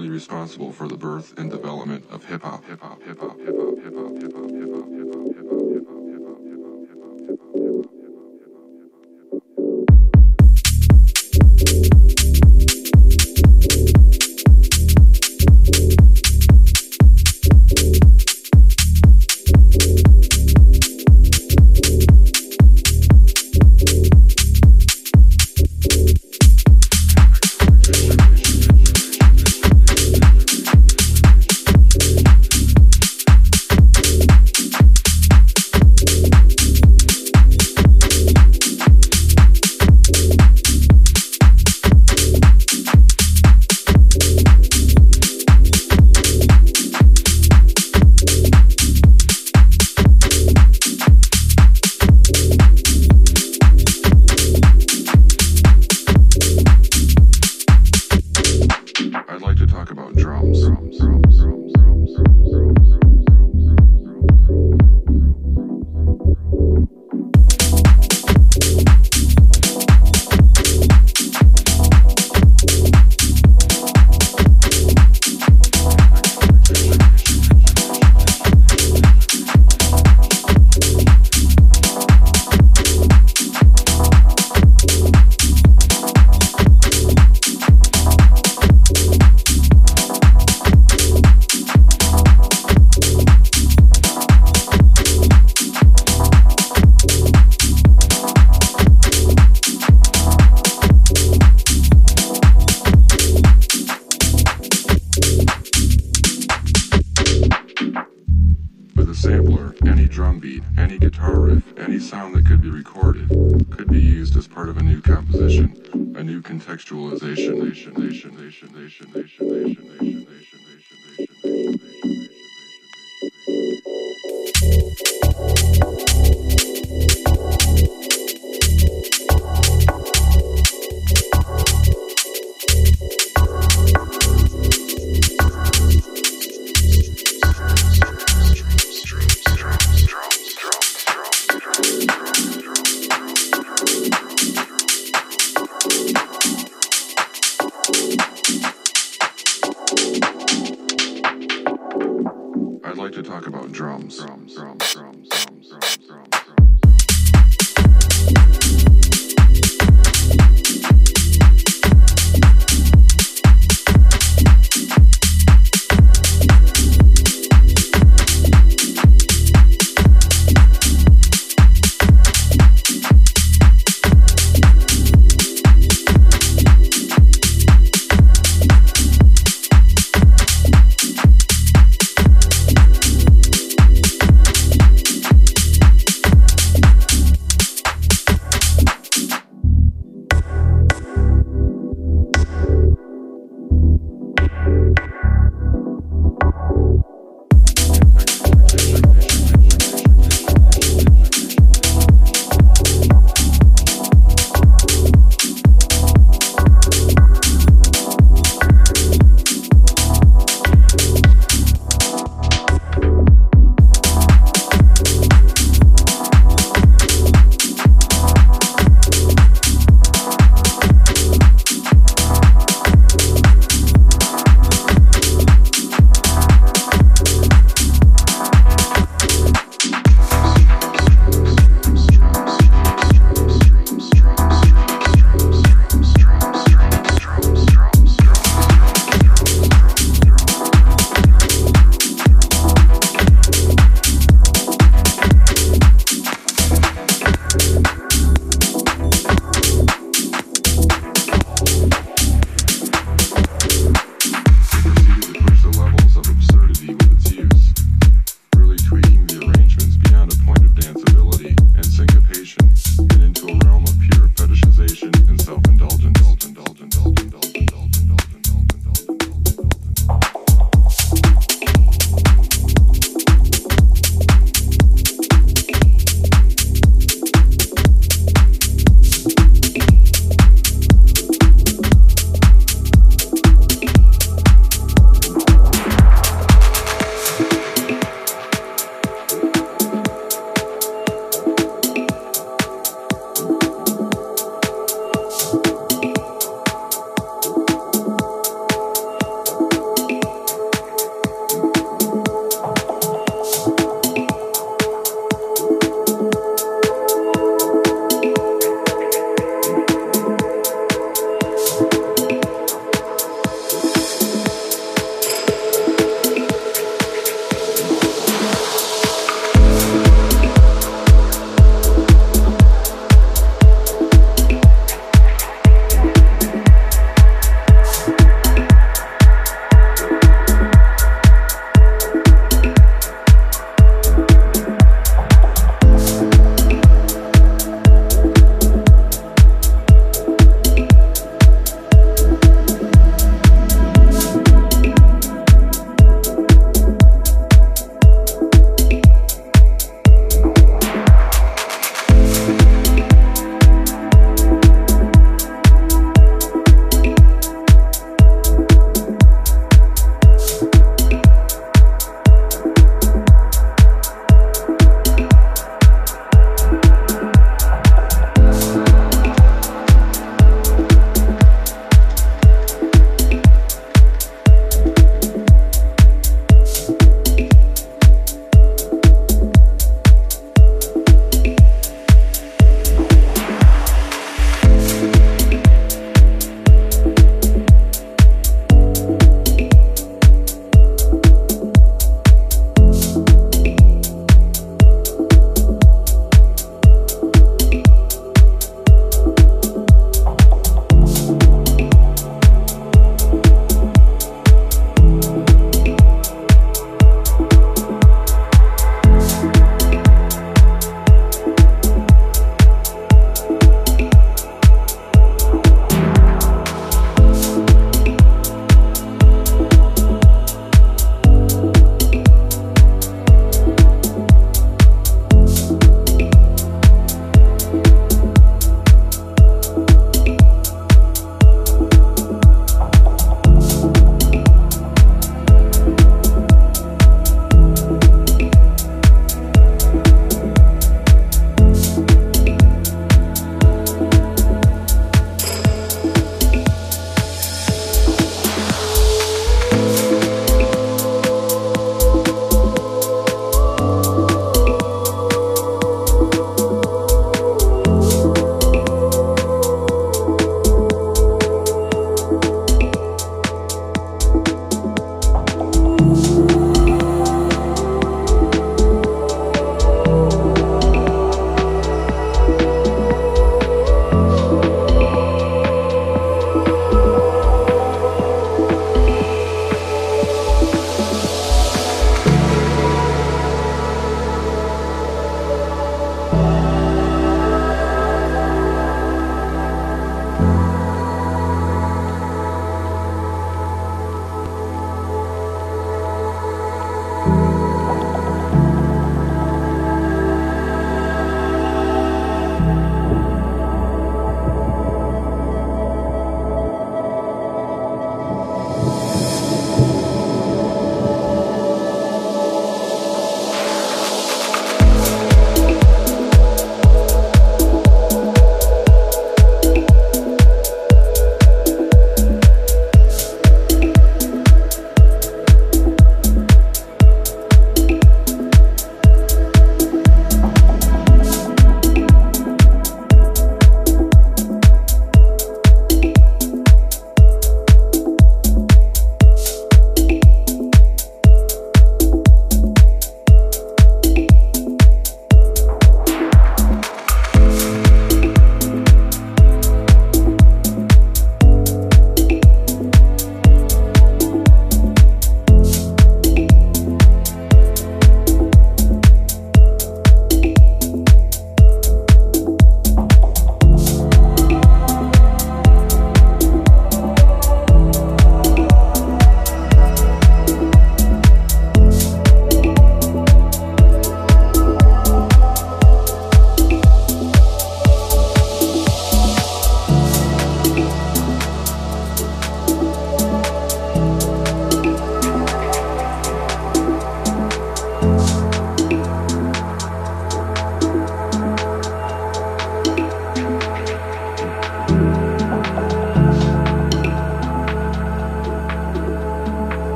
responsible for the birth and development of hip hop, hip hop, hip hop, hip hop, hip hop, hip hop, hip hop, any drum beat, any guitar riff, any sound that could be recorded, could be used as part of a new composition, a new contextualization, nation, nation, nation, nation, nation, nation, nation.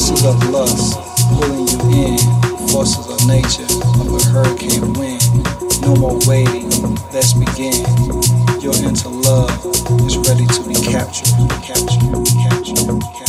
kisses of lust pulling you in, forces of nature of a hurricane wind. No more waiting, let's begin. Your into love is ready to be captured, captured, captured. captured.